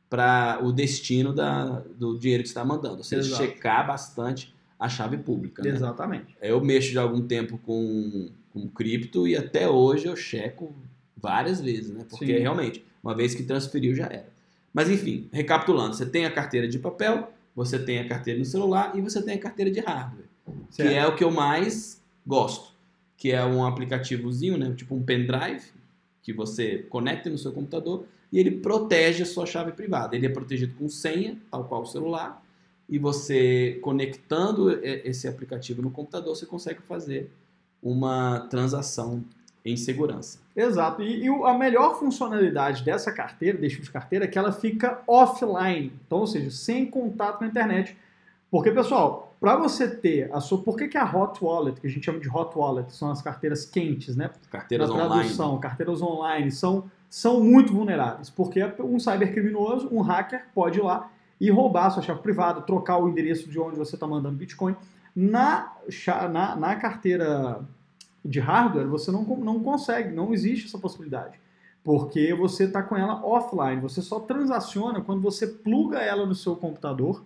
para o destino da, do dinheiro que você está mandando. Exato. checar bastante a chave pública. né? Exatamente. Eu mexo de algum tempo com, com cripto e até hoje eu checo várias vezes, né? Porque Sim. realmente, uma vez que transferiu já era. Mas enfim, recapitulando, você tem a carteira de papel, você tem a carteira no celular e você tem a carteira de hardware, que Certo. é o que eu mais gosto, que é um aplicativozinho, né? Tipo um pendrive que você conecta no seu computador e ele protege a sua chave privada. Ele é protegido com senha, tal qual o celular, e você conectando esse aplicativo no computador, você consegue fazer uma transação em segurança. Exato. E, e a melhor funcionalidade dessa carteira, desse tipo de carteira, é que ela fica offline. Então, ou seja, sem contato com a internet. Porque, pessoal, para você ter a sua. Por que, que a Hot Wallet, que a gente chama de Hot Wallet, são as carteiras quentes, né? Carteiras na online. tradução, carteiras online, são, são muito vulneráveis. Porque um cybercriminoso, um hacker, pode ir lá e roubar a sua chave privada, trocar o endereço de onde você está mandando Bitcoin. Na, na, na carteira de hardware, você não, não consegue, não existe essa possibilidade. Porque você está com ela offline, você só transaciona quando você pluga ela no seu computador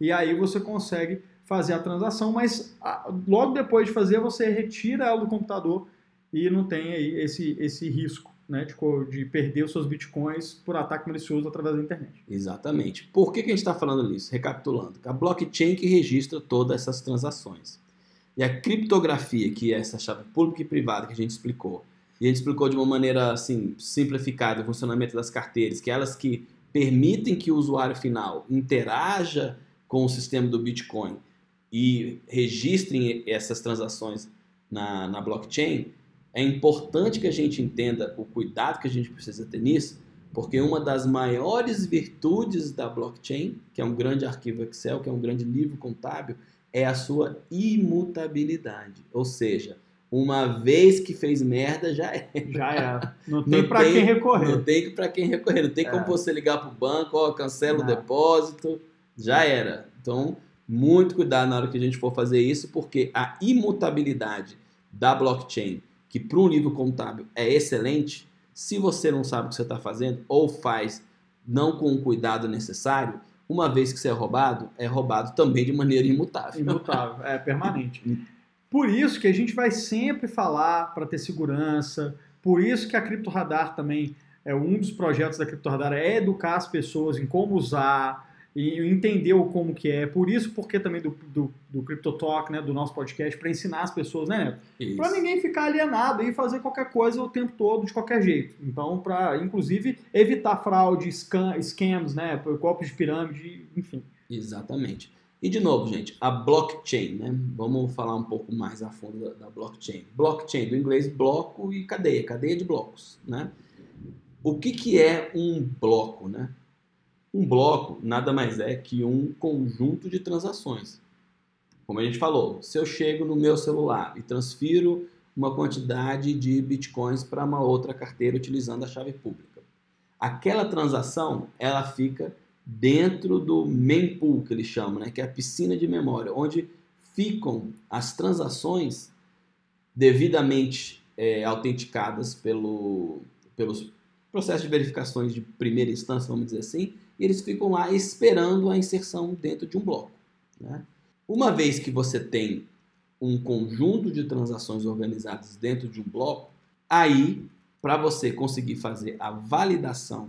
e aí você consegue fazer a transação, mas ah, logo depois de fazer, você retira ela do computador e não tem aí esse, esse risco né, de, co- de perder os seus bitcoins por ataque malicioso através da internet. Exatamente. Por que, que a gente está falando nisso? Recapitulando. A blockchain que registra todas essas transações. E a criptografia, que é essa chave pública e privada que a gente explicou. E a gente explicou de uma maneira assim, simplificada o funcionamento das carteiras, que elas que permitem que o usuário final interaja com o sistema do Bitcoin e registrem essas transações na, na blockchain, é importante que a gente entenda o cuidado que a gente precisa ter nisso, porque uma das maiores virtudes da blockchain, que é um grande arquivo Excel, que é um grande livro contábil, é a sua imutabilidade. Ou seja, uma vez que fez merda, já é. Já era. [LAUGHS] Não tem para quem recorrer. Não tem para quem recorrer, não tem É. como você ligar para o banco, ó, cancela o Não. depósito, já era. Então, Muito cuidado na hora que a gente for fazer isso, porque a imutabilidade da blockchain, que para um nível contábil é excelente, se você não sabe o que você está fazendo ou faz não com o cuidado necessário, uma vez que você é roubado, é roubado também de maneira imutável. Imutável, é [LAUGHS] permanente. Por isso que a gente vai sempre falar para ter segurança, por isso que a Cripto Radar também é um dos projetos da Cripto Radar é educar as pessoas em como usar e entender o como que é. Por isso, porque também do, do, do Crypto Talk, né, do nosso podcast, para ensinar as pessoas, né, Para ninguém ficar alienado e fazer qualquer coisa o tempo todo, de qualquer jeito. Então, para, inclusive, evitar fraude, scam, scams, né, golpes de pirâmide, enfim. Exatamente. E de novo, gente, a blockchain, né? Vamos falar um pouco mais a fundo da, da blockchain. Blockchain, do inglês bloco e cadeia, cadeia de blocos, né? O que, que é um bloco, né? Um bloco nada mais é que um conjunto de transações. Como a gente falou, se eu chego no meu celular e transfiro uma quantidade de bitcoins para uma outra carteira utilizando a chave pública, aquela transação ela fica dentro do mempool que eles chamam, né, que é a piscina de memória, onde ficam as transações devidamente é, autenticadas pelo, pelos processos de verificações de primeira instância, vamos dizer assim, e eles ficam lá esperando a inserção dentro de um bloco. Né? Uma vez que você tem um conjunto de transações organizadas dentro de um bloco, aí, para você conseguir fazer a validação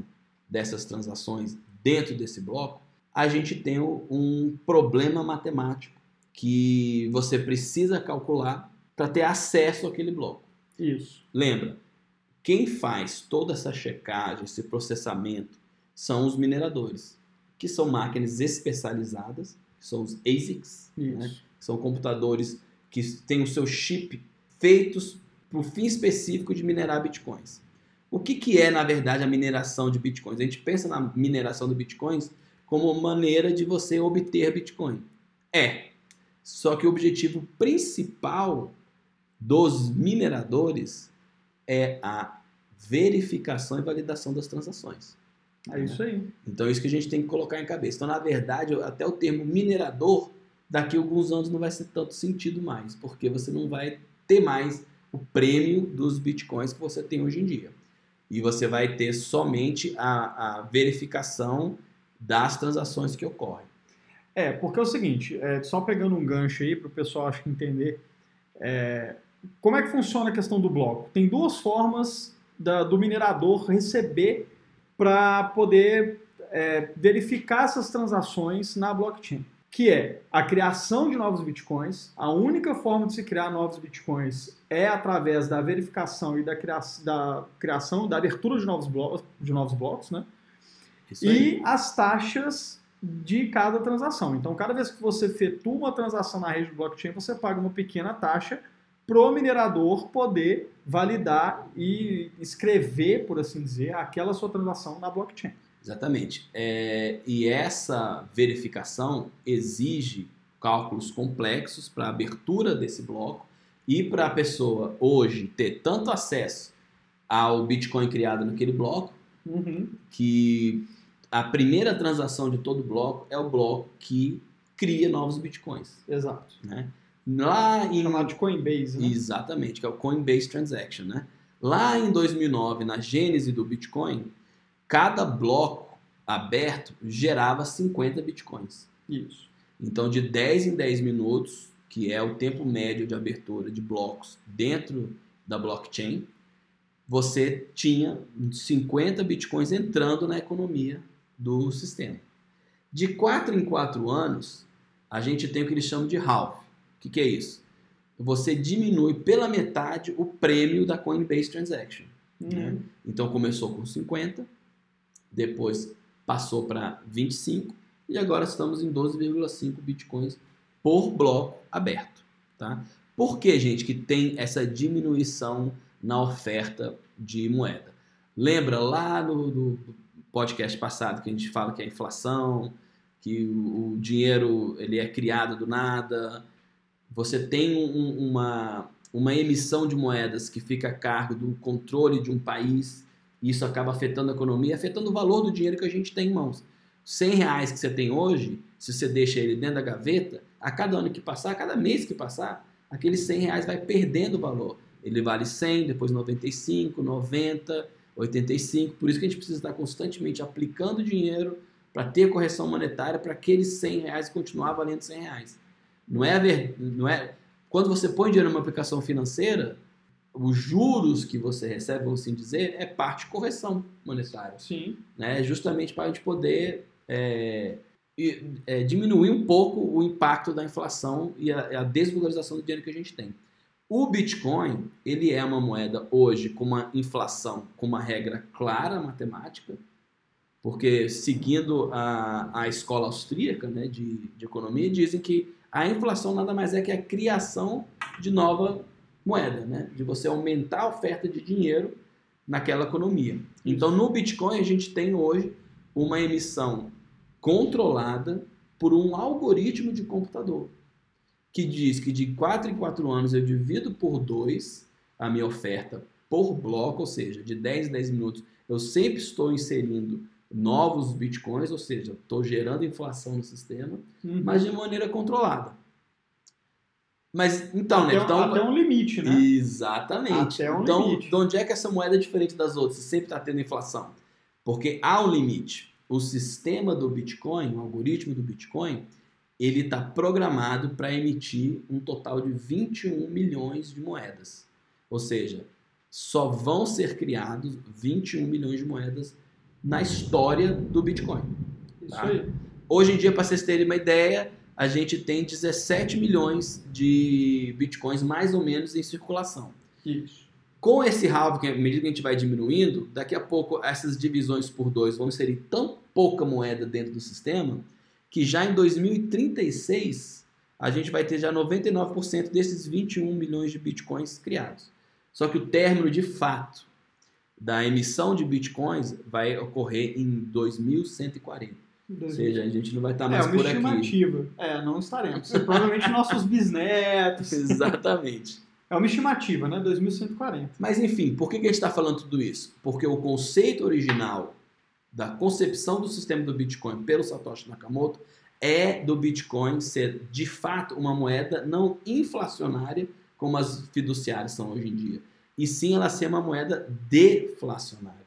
dessas transações dentro desse bloco, a gente tem um problema matemático que você precisa calcular para ter acesso àquele bloco. Isso. Lembra, quem faz toda essa checagem, esse processamento, são os mineradores, que são máquinas especializadas, que são os ASICs, né? são computadores que têm o seu chip feitos para o fim específico de minerar bitcoins. O que, que é, na verdade, a mineração de bitcoins? A gente pensa na mineração de bitcoins como maneira de você obter bitcoin. É. Só que o objetivo principal dos mineradores é a verificação e validação das transações. É isso aí. Então é isso que a gente tem que colocar em cabeça. Então, na verdade, até o termo minerador, daqui a alguns anos não vai ser tanto sentido mais, porque você não vai ter mais o prêmio dos bitcoins que você tem hoje em dia e você vai ter somente a, a verificação das transações que ocorrem. É, porque é o seguinte, é, só pegando um gancho aí para o pessoal acho que entender, é, como é que funciona a questão do bloco? Tem duas formas da, do minerador receber para poder é, verificar essas transações na blockchain que é a criação de novos bitcoins. A única forma de se criar novos bitcoins é através da verificação e da, cria da criação, da abertura de novos blocos, de novos blocos né? e as taxas de cada transação. Então, cada vez que você efetua uma transação na rede do blockchain, você paga uma pequena taxa para o minerador poder validar e escrever, por assim dizer, aquela sua transação na blockchain. Exatamente. É, e essa verificação exige cálculos complexos para a abertura desse bloco e para a pessoa hoje ter tanto acesso ao Bitcoin criado naquele bloco, uhum. que a primeira transação de todo bloco é o bloco que cria novos Bitcoins. Exato. Né? Lá em... Chamado de Coinbase, né? Exatamente, que é o Coinbase Transaction, né? Lá em 2009, na gênese do Bitcoin, cada bloco aberto gerava 50 bitcoins. Isso. Então, de 10 em 10 minutos, que é o tempo médio de abertura de blocos dentro da blockchain, você tinha 50 bitcoins entrando na economia do sistema. De 4 em 4 anos, a gente tem o que eles chamam de half. O que, que é isso? Você diminui pela metade o prêmio da Coinbase Transaction. Né? Uhum. Né? Então começou com 50, depois passou para 25 e agora estamos em 12,5 bitcoins por bloco aberto. Tá? Por que, gente, que tem essa diminuição na oferta de moeda? Lembra lá no, no podcast passado que a gente fala que é a inflação, que o, o dinheiro ele é criado do nada, você tem um, uma, uma emissão de moedas que fica a cargo do controle de um país isso acaba afetando a economia, afetando o valor do dinheiro que a gente tem em mãos. 100 reais que você tem hoje, se você deixa ele dentro da gaveta, a cada ano que passar, a cada mês que passar, aqueles 100 reais vai perdendo valor. Ele vale 100, depois 95, 90, 85. Por isso que a gente precisa estar constantemente aplicando dinheiro para ter correção monetária para aqueles 100 reais continuar valendo 100 reais. Não é, ver, não é quando você põe dinheiro numa aplicação financeira, os juros que você recebe, vamos assim dizer, é parte de correção monetária. Sim. Né? Justamente para a gente poder é, é, diminuir um pouco o impacto da inflação e a, a, desvalorização do dinheiro que a gente tem. O Bitcoin, ele é uma moeda hoje com uma inflação, com uma regra clara matemática, porque seguindo a, a escola austríaca né, de, de economia, dizem que a inflação nada mais é que a criação de nova moeda, né? De você aumentar a oferta de dinheiro naquela economia. Então, no Bitcoin, a gente tem hoje uma emissão controlada por um algoritmo de computador que diz que de 4 em 4 anos eu divido por 2 a minha oferta por bloco, ou seja, de 10 em 10 minutos eu sempre estou inserindo novos bitcoins, ou seja, estou gerando inflação no sistema, uhum. mas de maneira controlada. Mas então, até, né? Então, até um limite, né? Exatamente. Até um então, limite. de onde é que essa moeda é diferente das outras? Você sempre está tendo inflação. Porque há um limite. O sistema do Bitcoin, o algoritmo do Bitcoin, ele está programado para emitir um total de 21 milhões de moedas. Ou seja, só vão ser criados 21 milhões de moedas na história do Bitcoin. Isso tá? aí. Hoje em dia, para vocês terem uma ideia, a gente tem 17 milhões de bitcoins mais ou menos em circulação. Isso. Com esse halving, à medida que a gente vai diminuindo, daqui a pouco essas divisões por dois vão inserir tão pouca moeda dentro do sistema que já em 2036 a gente vai ter já 99% desses 21 milhões de bitcoins criados. Só que o término de fato da emissão de bitcoins vai ocorrer em 2140. Ou seja, a gente não vai estar mais é, por aqui. É uma estimativa. É, não estaremos. Provavelmente nossos bisnetos. [LAUGHS] Exatamente. É uma estimativa, né? 2140. Mas enfim, por que, que a gente está falando tudo isso? Porque o conceito original da concepção do sistema do Bitcoin pelo Satoshi Nakamoto é do Bitcoin ser de fato uma moeda não inflacionária como as fiduciárias são hoje em dia, e sim ela ser uma moeda deflacionária.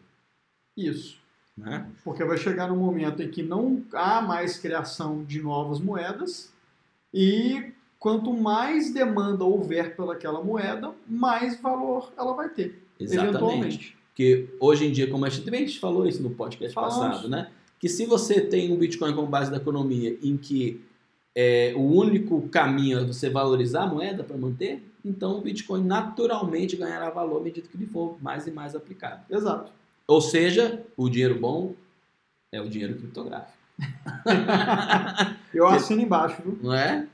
Isso. Né? Porque vai chegar um momento em que não há mais criação de novas moedas e quanto mais demanda houver pelaquela moeda, mais valor ela vai ter. Exatamente. Eventualmente. Porque hoje em dia, como a gente, gente falou isso no podcast Falamos. passado, né? Que se você tem um Bitcoin como base da economia em que é, o único caminho é você valorizar a moeda para manter, então o Bitcoin naturalmente ganhará valor à medida que ele for mais e mais aplicado. Exato. Ou seja, o dinheiro bom é o dinheiro criptográfico. [LAUGHS] Eu assino embaixo, viu? Não é?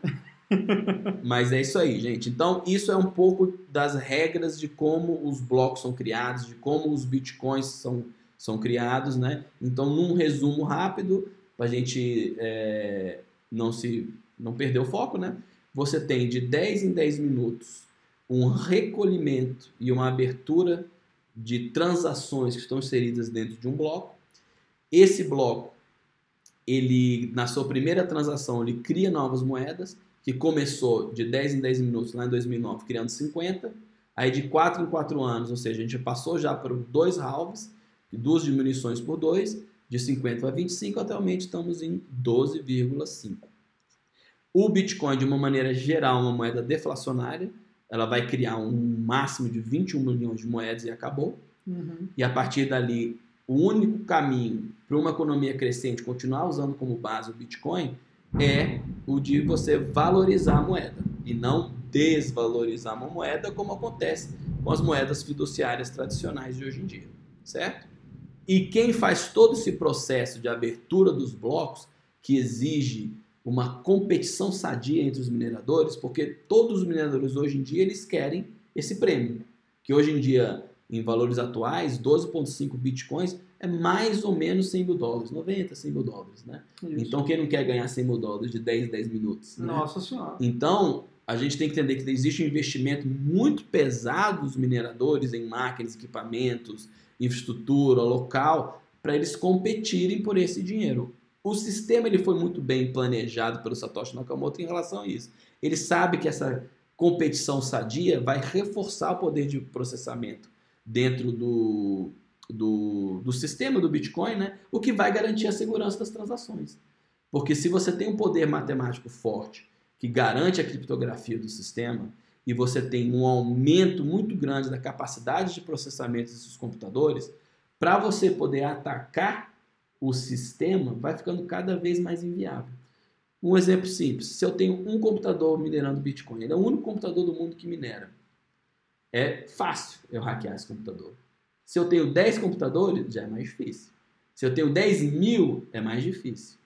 [LAUGHS] Mas é isso aí, gente. Então, isso é um pouco das regras de como os blocos são criados, de como os bitcoins são, são criados, né? Então, num resumo rápido, para a gente é, não se não perder o foco, né? Você tem de 10 em 10 minutos um recolhimento e uma abertura de transações que estão inseridas dentro de um bloco. Esse bloco, ele na sua primeira transação, ele cria novas moedas, que começou de 10 em 10 minutos lá em 2009, criando 50, aí de 4 em 4 anos, ou seja, a gente passou já por dois halves, duas diminuições por dois, de 50 a 25, atualmente estamos em 12,5. O Bitcoin, de uma maneira geral, uma moeda deflacionária, ela vai criar um máximo de 21 milhões de moedas e acabou. Uhum. E a partir dali, o único caminho para uma economia crescente continuar usando como base o Bitcoin é o de você valorizar a moeda e não desvalorizar uma moeda, como acontece com as moedas fiduciárias tradicionais de hoje em dia, certo? E quem faz todo esse processo de abertura dos blocos, que exige uma competição sadia entre os mineradores, porque todos os mineradores hoje em dia eles querem esse prêmio, que hoje em dia, em valores atuais, 12,5 bitcoins é mais ou menos 100 mil dólares, 90, 100 mil dólares, né? Isso. Então quem não quer ganhar 100 mil dólares de 10 em 10 minutos? né? Nossa senhora. Então, a gente tem que entender que existe um investimento muito pesado dos mineradores em máquinas, equipamentos, infraestrutura local, para eles competirem por esse dinheiro. O sistema ele foi muito bem planejado pelo Satoshi Nakamoto em relação a isso. Ele sabe que essa competição sadia vai reforçar o poder de processamento dentro do, do, do sistema do Bitcoin, né? o que vai garantir a segurança das transações. Porque se você tem um poder matemático forte que garante a criptografia do sistema e você tem um aumento muito grande da capacidade de processamento desses computadores, para você poder atacar o sistema, vai ficando cada vez mais inviável. Um exemplo simples: se eu tenho um computador minerando Bitcoin, ele é o único computador do mundo que minera. É fácil eu hackear esse computador. Se eu tenho 10 computadores, já é mais difícil. Se eu tenho 10 mil, é mais difícil.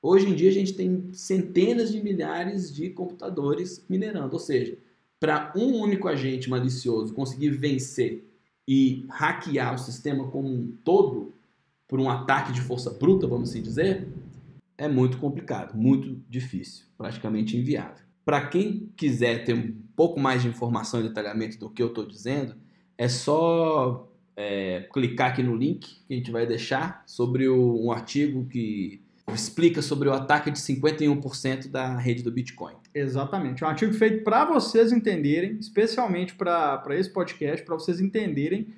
Hoje em dia a gente tem centenas de milhares de computadores minerando. Ou seja, para um único agente malicioso conseguir vencer e hackear o sistema como um todo, por um ataque de força bruta, vamos assim dizer, é muito complicado, muito difícil, praticamente inviável. Para quem quiser ter um pouco mais de informação e detalhamento do que eu estou dizendo, é só é, clicar aqui no link que a gente vai deixar sobre o, um artigo que explica sobre o ataque de 51% da rede do Bitcoin. Exatamente. É um artigo feito para vocês entenderem, especialmente para esse podcast, para vocês entenderem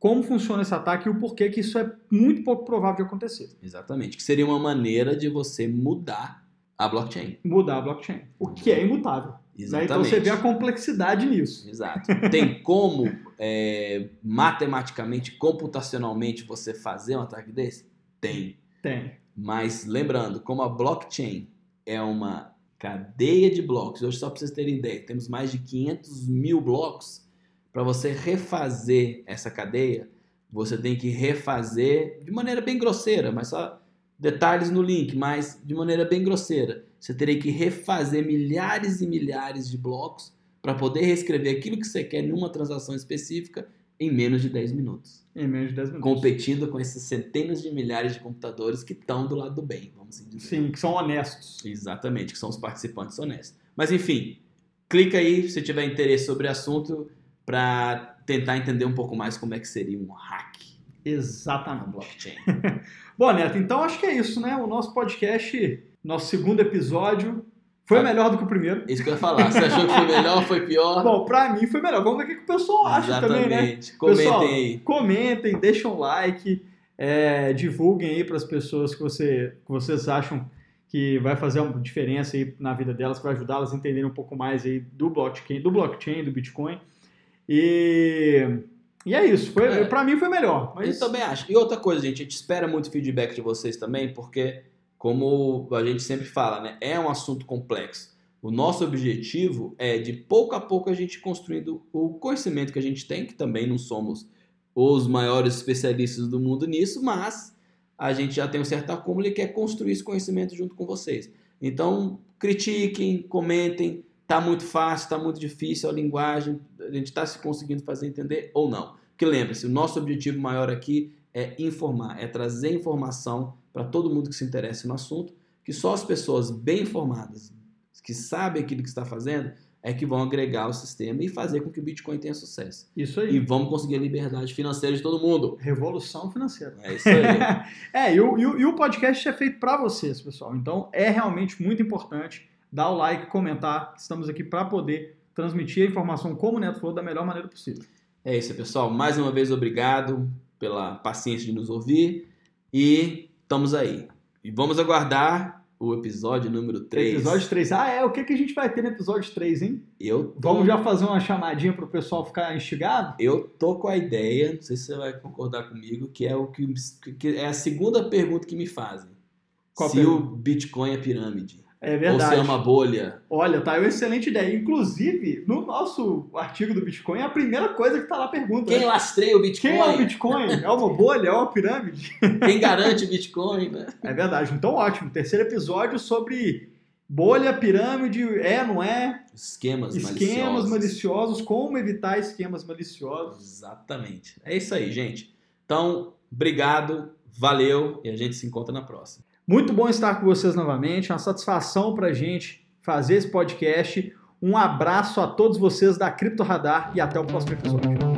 como funciona esse ataque e o porquê que isso é muito pouco provável de acontecer. Exatamente. Que seria uma maneira de você mudar a blockchain. Mudar a blockchain. O que é imutável. Exatamente. Né? Então você vê a complexidade nisso. Exato. Tem como é, matematicamente, computacionalmente, você fazer um ataque desse? Tem. Tem. Mas lembrando, como a blockchain é uma cadeia de blocos, hoje só para vocês terem ideia, temos mais de 500 mil blocos para você refazer essa cadeia, você tem que refazer de maneira bem grosseira, mas só detalhes no link, mas de maneira bem grosseira. Você teria que refazer milhares e milhares de blocos para poder reescrever aquilo que você quer numa transação específica em menos de 10 minutos. Em menos de 10 minutos. Competindo com esses centenas de milhares de computadores que estão do lado do bem, vamos assim dizer. Sim, que são honestos. Exatamente, que são os participantes honestos. Mas enfim, clica aí se tiver interesse sobre o assunto para tentar entender um pouco mais como é que seria um hack. Exatamente. Na blockchain. [LAUGHS] Bom, Neto, então acho que é isso, né? O nosso podcast, nosso segundo episódio, foi tá. melhor do que o primeiro. Isso que eu ia falar. Você achou que foi melhor foi pior? [LAUGHS] Bom, pra mim foi melhor. Vamos ver o que o pessoal acha Exatamente. também, né? Comentem pessoal, aí. Comentem, deixem um like, é, divulguem aí para as pessoas que, você, que vocês acham que vai fazer uma diferença aí na vida delas, que vai ajudá-las a entenderem um pouco mais aí do blockchain, do blockchain, do Bitcoin. E, e é isso. Foi, é. Para mim foi melhor. Mas... Eu também acho. E outra coisa, gente, a gente espera muito feedback de vocês também, porque, como a gente sempre fala, né, é um assunto complexo. O nosso objetivo é, de pouco a pouco, a gente construindo o conhecimento que a gente tem, que também não somos os maiores especialistas do mundo nisso, mas a gente já tem um certo acúmulo e quer construir esse conhecimento junto com vocês. Então, critiquem, comentem, Tá muito fácil, tá muito difícil a linguagem, a gente está se conseguindo fazer entender ou não. Porque lembre-se, o nosso objetivo maior aqui é informar, é trazer informação para todo mundo que se interessa no assunto, que só as pessoas bem informadas, que sabem aquilo que está fazendo, é que vão agregar o sistema e fazer com que o Bitcoin tenha sucesso. Isso aí. E vamos conseguir a liberdade financeira de todo mundo. Revolução financeira. É isso aí. [LAUGHS] é, e o, e, o, e o podcast é feito para vocês, pessoal. Então é realmente muito importante dar o like, comentar. Estamos aqui para poder transmitir a informação, como o Neto falou, da melhor maneira possível. É isso, pessoal. Mais uma vez, obrigado pela paciência de nos ouvir. E estamos aí. E vamos aguardar o episódio número 3. Episódio 3. Ah, é? O que, que a gente vai ter no episódio 3, hein? Eu tô... Vamos já fazer uma chamadinha para o pessoal ficar instigado? Eu tô com a ideia, não sei se você vai concordar comigo, que é o que, que é a segunda pergunta que me fazem. Qual se pergunta? o Bitcoin é pirâmide. É verdade. Ou se é uma bolha. Olha, tá, é uma excelente ideia. Inclusive, no nosso artigo do Bitcoin, é a primeira coisa que tá lá pergunta. Quem né? lastreia o Bitcoin? Quem é o Bitcoin? É uma bolha? É uma pirâmide? [LAUGHS] Quem garante o Bitcoin, né? É verdade. Então, ótimo. Terceiro episódio sobre bolha, pirâmide, é, não é? Esquemas, esquemas maliciosos. maliciosos. Como evitar esquemas maliciosos. Exatamente. É isso aí, gente. Então, obrigado, valeu e a gente se encontra na próxima. Muito bom estar com vocês novamente, é uma satisfação para a gente fazer esse podcast. Um abraço a todos vocês da Cripto Radar e até o próximo episódio.